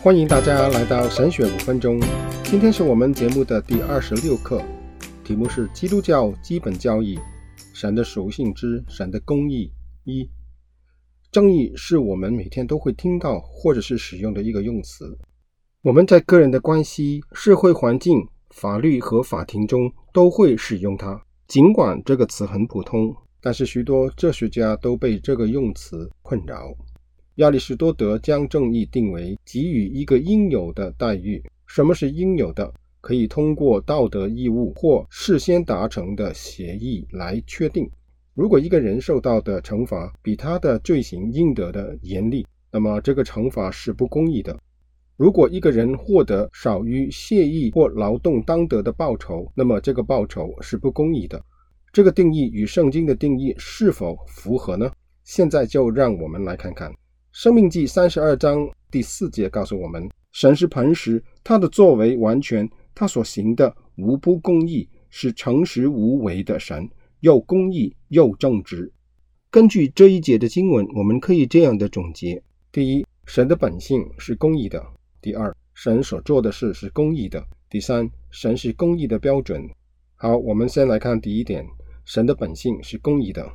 欢迎大家来到神学五分钟。今天是我们节目的第二十六课，题目是基督教基本教义：神的属性之神的公义。一、正义是我们每天都会听到或者是使用的一个用词。我们在个人的关系、社会环境、法律和法庭中都会使用它。尽管这个词很普通，但是许多哲学家都被这个用词困扰。亚里士多德将正义定为给予一个应有的待遇。什么是应有的？可以通过道德义务或事先达成的协议来确定。如果一个人受到的惩罚比他的罪行应得的严厉，那么这个惩罚是不公义的。如果一个人获得少于谢意或劳动当得的报酬，那么这个报酬是不公义的。这个定义与圣经的定义是否符合呢？现在就让我们来看看。生命记三十二章第四节告诉我们：神是磐石，他的作为完全，他所行的无不公义，是诚实无为的神，又公义又正直。根据这一节的经文，我们可以这样的总结：第一，神的本性是公义的；第二，神所做的事是公义的；第三，神是公义的标准。好，我们先来看第一点：神的本性是公义的，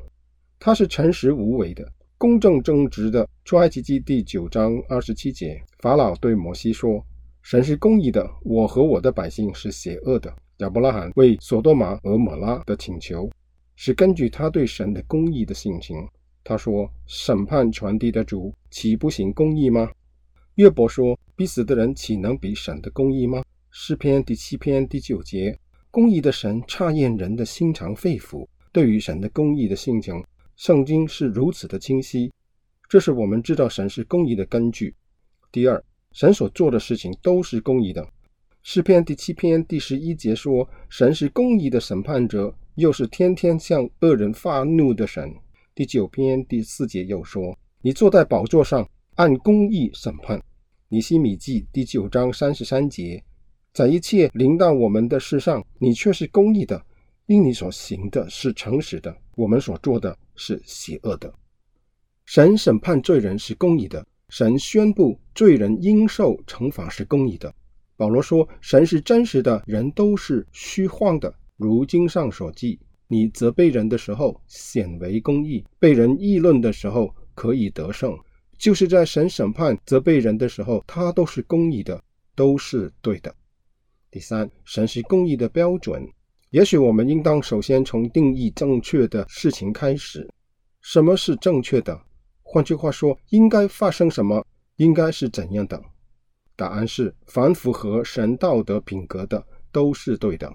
他是诚实无为的。公正正直的，出埃及记第九章二十七节，法老对摩西说：“神是公义的，我和我的百姓是邪恶的。”亚伯拉罕为所多玛、和摩拉的请求，是根据他对神的公义的性情。他说：“审判全地的主，岂不行公义吗？”约伯说：“必死的人岂能比神的公义吗？”诗篇第七篇第九节，公义的神查验人的心肠肺腑，对于神的公义的性情。圣经是如此的清晰，这是我们知道神是公义的根据。第二，神所做的事情都是公义的。诗篇第七篇第十一节说：“神是公义的审判者，又是天天向恶人发怒的神。”第九篇第四节又说：“你坐在宝座上，按公义审判。”尼西米记第九章三十三节：“在一切临到我们的事上，你却是公义的。”因你所行的是诚实的，我们所做的是邪恶的。神审判罪人是公义的，神宣布罪人应受惩罚是公义的。保罗说：“神是真实的，人都是虚幻的。”如经上所记：“你责备人的时候显为公义，被人议论的时候可以得胜。”就是在神审判责备人的时候，他都是公义的，都是对的。第三，神是公义的标准。也许我们应当首先从定义正确的事情开始。什么是正确的？换句话说，应该发生什么？应该是怎样的？答案是：凡符合神道德品格的都是对的。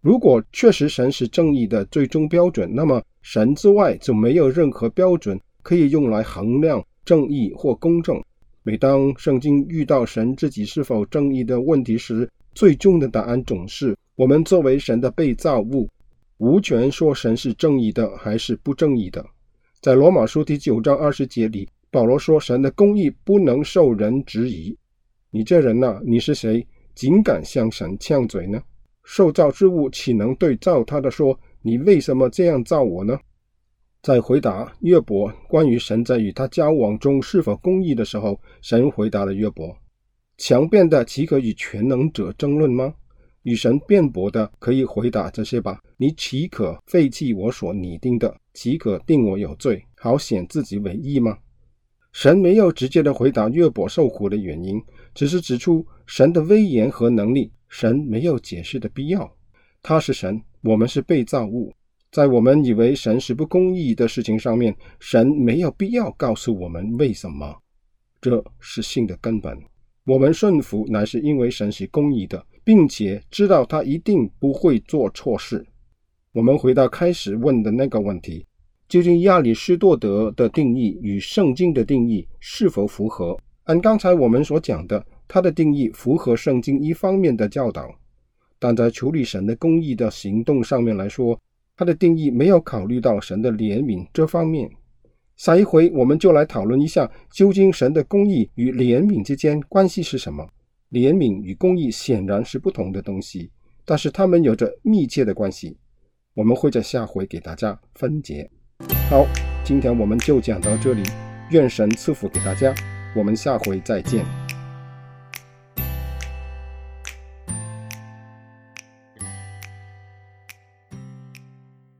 如果确实神是正义的最终标准，那么神之外就没有任何标准可以用来衡量正义或公正。每当圣经遇到神自己是否正义的问题时，最终的答案总是。我们作为神的被造物，无权说神是正义的还是不正义的。在罗马书第九章二十节里，保罗说：“神的公义不能受人质疑。”你这人呐、你是谁，竟敢向神呛嘴呢？受造之物岂能对造他的说：“你为什么这样造我呢？”在回答约伯关于神在与他交往中是否公义的时候，神回答了约伯：“强辩的岂可与全能者争论吗？”与神辩驳的可以回答这些吧？你岂可废弃我所拟定的？岂可定我有罪，好显自己为义吗？神没有直接的回答约伯受苦的原因，只是指出神的威严和能力。神没有解释的必要。他是神，我们是被造物。在我们以为神是不公义的事情上面，神没有必要告诉我们为什么。这是信的根本。我们顺服乃是因为神是公义的。并且知道他一定不会做错事。我们回到开始问的那个问题：究竟亚里士多德的定义与圣经的定义是否符合？按刚才我们所讲的，他的定义符合圣经一方面的教导，但在处理神的公义的行动上面来说，他的定义没有考虑到神的怜悯这方面。下一回我们就来讨论一下，究竟神的公义与怜悯之间关系是什么？怜悯与公义显然是不同的东西，但是它们有着密切的关系。我们会在下回给大家分解。好，今天我们就讲到这里，愿神赐福给大家，我们下回再见。